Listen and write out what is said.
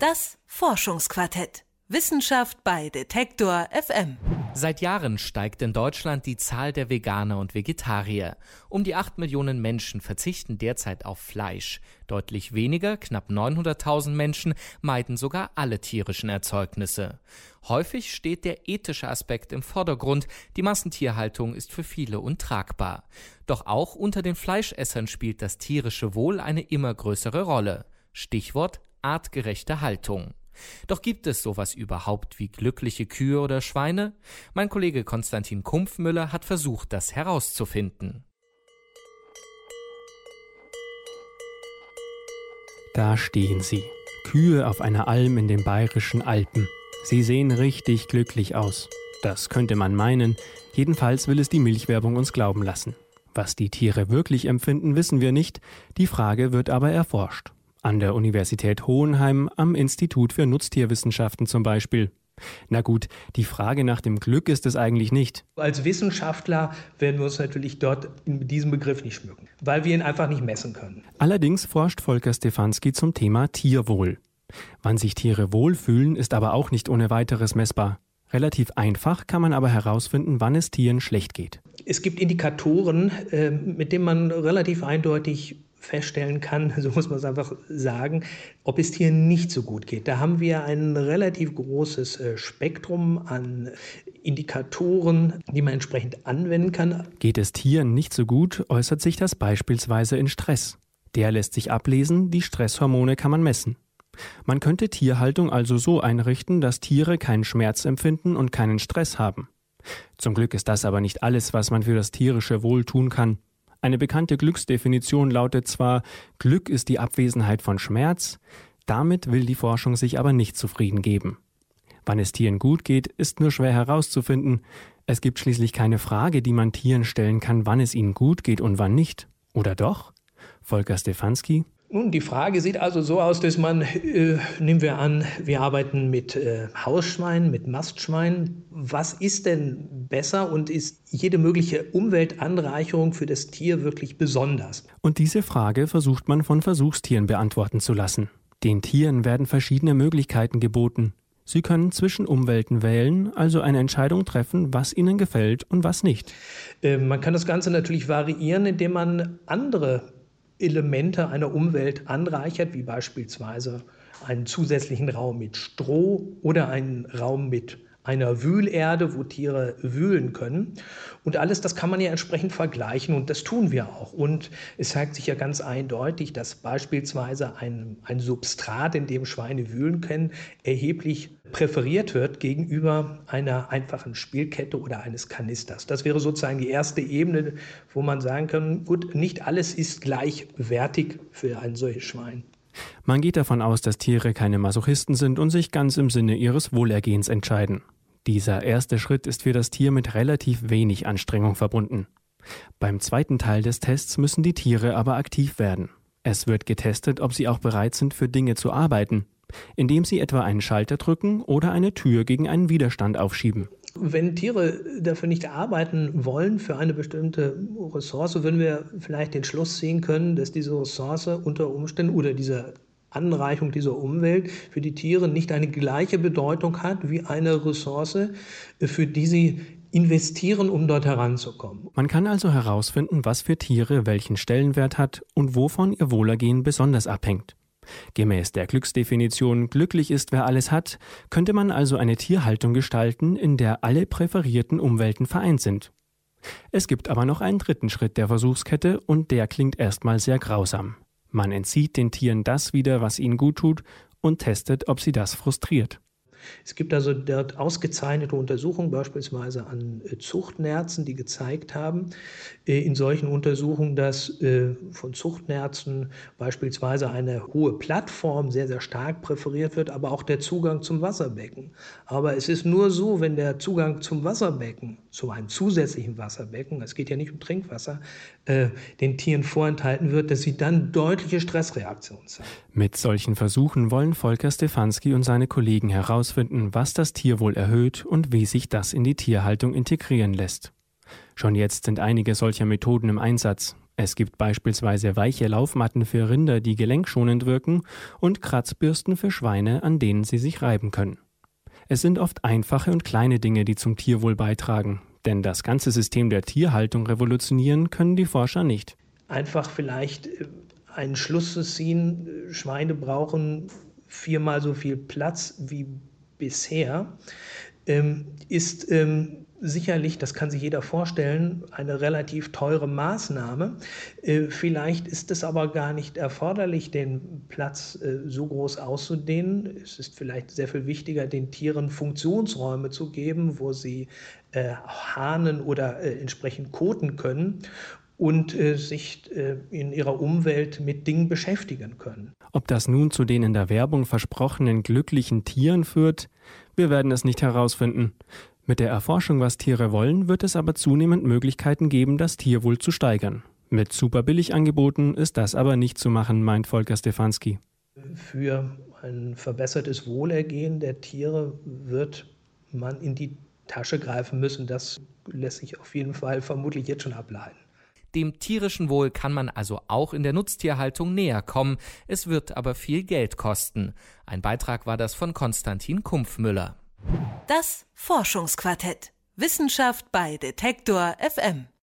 Das Forschungsquartett. Wissenschaft bei Detektor FM. Seit Jahren steigt in Deutschland die Zahl der Veganer und Vegetarier. Um die 8 Millionen Menschen verzichten derzeit auf Fleisch. Deutlich weniger, knapp 900.000 Menschen, meiden sogar alle tierischen Erzeugnisse. Häufig steht der ethische Aspekt im Vordergrund. Die Massentierhaltung ist für viele untragbar. Doch auch unter den Fleischessern spielt das tierische Wohl eine immer größere Rolle. Stichwort artgerechte Haltung. Doch gibt es sowas überhaupt wie glückliche Kühe oder Schweine? Mein Kollege Konstantin Kumpfmüller hat versucht, das herauszufinden. Da stehen sie, Kühe auf einer Alm in den bayerischen Alpen. Sie sehen richtig glücklich aus. Das könnte man meinen, jedenfalls will es die Milchwerbung uns glauben lassen. Was die Tiere wirklich empfinden, wissen wir nicht, die Frage wird aber erforscht. An der Universität Hohenheim, am Institut für Nutztierwissenschaften zum Beispiel. Na gut, die Frage nach dem Glück ist es eigentlich nicht. Als Wissenschaftler werden wir uns natürlich dort mit diesem Begriff nicht schmücken, weil wir ihn einfach nicht messen können. Allerdings forscht Volker Stefanski zum Thema Tierwohl. Wann sich Tiere wohlfühlen, ist aber auch nicht ohne weiteres messbar. Relativ einfach kann man aber herausfinden, wann es Tieren schlecht geht. Es gibt Indikatoren, äh, mit denen man relativ eindeutig feststellen kann, so muss man es einfach sagen, ob es Tieren nicht so gut geht. Da haben wir ein relativ großes äh, Spektrum an Indikatoren, die man entsprechend anwenden kann. Geht es Tieren nicht so gut, äußert sich das beispielsweise in Stress. Der lässt sich ablesen, die Stresshormone kann man messen. Man könnte Tierhaltung also so einrichten, dass Tiere keinen Schmerz empfinden und keinen Stress haben. Zum Glück ist das aber nicht alles, was man für das tierische Wohl tun kann. Eine bekannte Glücksdefinition lautet zwar, Glück ist die Abwesenheit von Schmerz, damit will die Forschung sich aber nicht zufrieden geben. Wann es Tieren gut geht, ist nur schwer herauszufinden. Es gibt schließlich keine Frage, die man Tieren stellen kann, wann es ihnen gut geht und wann nicht. Oder doch? Volker Stefanski nun, die Frage sieht also so aus, dass man, äh, nehmen wir an, wir arbeiten mit äh, Hausschweinen, mit Mastschweinen. Was ist denn besser und ist jede mögliche Umweltanreicherung für das Tier wirklich besonders? Und diese Frage versucht man von Versuchstieren beantworten zu lassen. Den Tieren werden verschiedene Möglichkeiten geboten. Sie können zwischen Umwelten wählen, also eine Entscheidung treffen, was ihnen gefällt und was nicht. Äh, man kann das Ganze natürlich variieren, indem man andere Elemente einer Umwelt anreichert, wie beispielsweise einen zusätzlichen Raum mit Stroh oder einen Raum mit einer Wühlerde, wo Tiere wühlen können. Und alles das kann man ja entsprechend vergleichen und das tun wir auch. Und es zeigt sich ja ganz eindeutig, dass beispielsweise ein, ein Substrat, in dem Schweine wühlen können, erheblich präferiert wird gegenüber einer einfachen Spielkette oder eines Kanisters. Das wäre sozusagen die erste Ebene, wo man sagen kann, gut, nicht alles ist gleichwertig für ein solches Schwein. Man geht davon aus, dass Tiere keine Masochisten sind und sich ganz im Sinne ihres Wohlergehens entscheiden. Dieser erste Schritt ist für das Tier mit relativ wenig Anstrengung verbunden. Beim zweiten Teil des Tests müssen die Tiere aber aktiv werden. Es wird getestet, ob sie auch bereit sind, für Dinge zu arbeiten, indem sie etwa einen Schalter drücken oder eine Tür gegen einen Widerstand aufschieben. Wenn Tiere dafür nicht arbeiten wollen für eine bestimmte Ressource, würden wir vielleicht den Schluss ziehen können, dass diese Ressource unter Umständen oder diese Anreichung dieser Umwelt für die Tiere nicht eine gleiche Bedeutung hat wie eine Ressource, für die sie investieren, um dort heranzukommen. Man kann also herausfinden, was für Tiere welchen Stellenwert hat und wovon ihr Wohlergehen besonders abhängt. Gemäß der Glücksdefinition glücklich ist, wer alles hat, könnte man also eine Tierhaltung gestalten, in der alle präferierten Umwelten vereint sind. Es gibt aber noch einen dritten Schritt der Versuchskette und der klingt erstmal sehr grausam. Man entzieht den Tieren das wieder, was ihnen gut tut und testet, ob sie das frustriert. Es gibt also dort ausgezeichnete Untersuchungen, beispielsweise an äh, Zuchtnerzen, die gezeigt haben, äh, in solchen Untersuchungen, dass äh, von Zuchtnerzen beispielsweise eine hohe Plattform sehr, sehr stark präferiert wird, aber auch der Zugang zum Wasserbecken. Aber es ist nur so, wenn der Zugang zum Wasserbecken, zu einem zusätzlichen Wasserbecken, es geht ja nicht um Trinkwasser, den Tieren vorenthalten wird, dass sie dann deutliche Stressreaktionen zeigen. Mit solchen Versuchen wollen Volker Stefanski und seine Kollegen herausfinden, was das Tierwohl erhöht und wie sich das in die Tierhaltung integrieren lässt. Schon jetzt sind einige solcher Methoden im Einsatz. Es gibt beispielsweise weiche Laufmatten für Rinder, die gelenkschonend wirken, und Kratzbürsten für Schweine, an denen sie sich reiben können. Es sind oft einfache und kleine Dinge, die zum Tierwohl beitragen, denn das ganze System der Tierhaltung revolutionieren können die Forscher nicht. Einfach vielleicht äh, einen Schluss zu ziehen, Schweine brauchen viermal so viel Platz wie bisher, ist ähm, sicherlich, das kann sich jeder vorstellen, eine relativ teure Maßnahme. Äh, vielleicht ist es aber gar nicht erforderlich, den Platz äh, so groß auszudehnen. Es ist vielleicht sehr viel wichtiger, den Tieren Funktionsräume zu geben, wo sie äh, hahnen oder entsprechend koten können und sich in ihrer Umwelt mit Dingen beschäftigen können. Ob das nun zu den in der Werbung versprochenen glücklichen Tieren führt, wir werden es nicht herausfinden. Mit der Erforschung, was Tiere wollen, wird es aber zunehmend Möglichkeiten geben, das Tierwohl zu steigern. Mit super Billigangeboten ist das aber nicht zu machen, meint Volker Stefanski. Für ein verbessertes Wohlergehen der Tiere wird man in die Tasche greifen müssen. Das lässt sich auf jeden Fall vermutlich jetzt schon ableiten. Dem tierischen Wohl kann man also auch in der Nutztierhaltung näher kommen. Es wird aber viel Geld kosten. Ein Beitrag war das von Konstantin Kumpfmüller. Das Forschungsquartett. Wissenschaft bei Detektor FM.